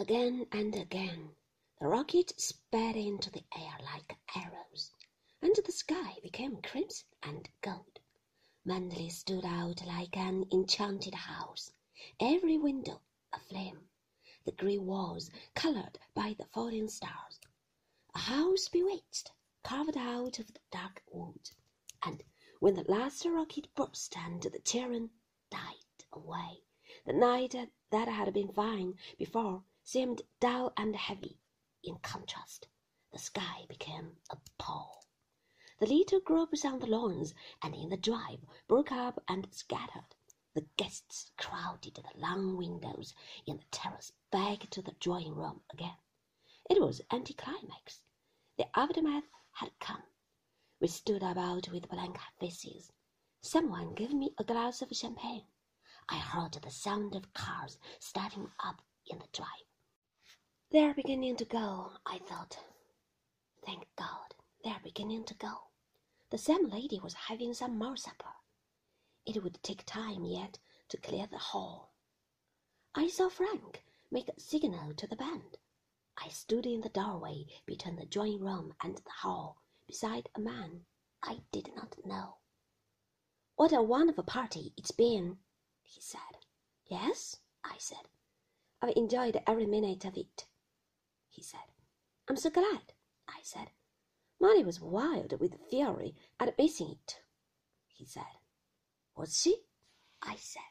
Again and again the rocket sped into the air like arrows, and the sky became crimson and gold. Manderley stood out like an enchanted house, every window aflame, the grey walls coloured by the falling stars. A house bewitched, carved out of the dark wood. And when the last rocket burst and the children died away, the night that had been fine before seemed dull and heavy. In contrast, the sky became a pall. The little groups on the lawns and in the drive broke up and scattered. The guests crowded the long windows in the terrace back to the drawing room again. It was anticlimax. The aftermath had come. We stood about with blank faces. Someone gave me a glass of champagne. I heard the sound of cars starting up in the drive. They're beginning to go, I thought. Thank God, they're beginning to go. The same lady was having some more supper. It would take time yet to clear the hall. I saw Frank make a signal to the band. I stood in the doorway between the drawing room and the hall, beside a man I did not know. What a wonderful party it's been, he said. Yes, I said. I've enjoyed every minute of it, he said. I'm so glad, I said. Molly was wild with fury at missing it, he said. Was she? I said.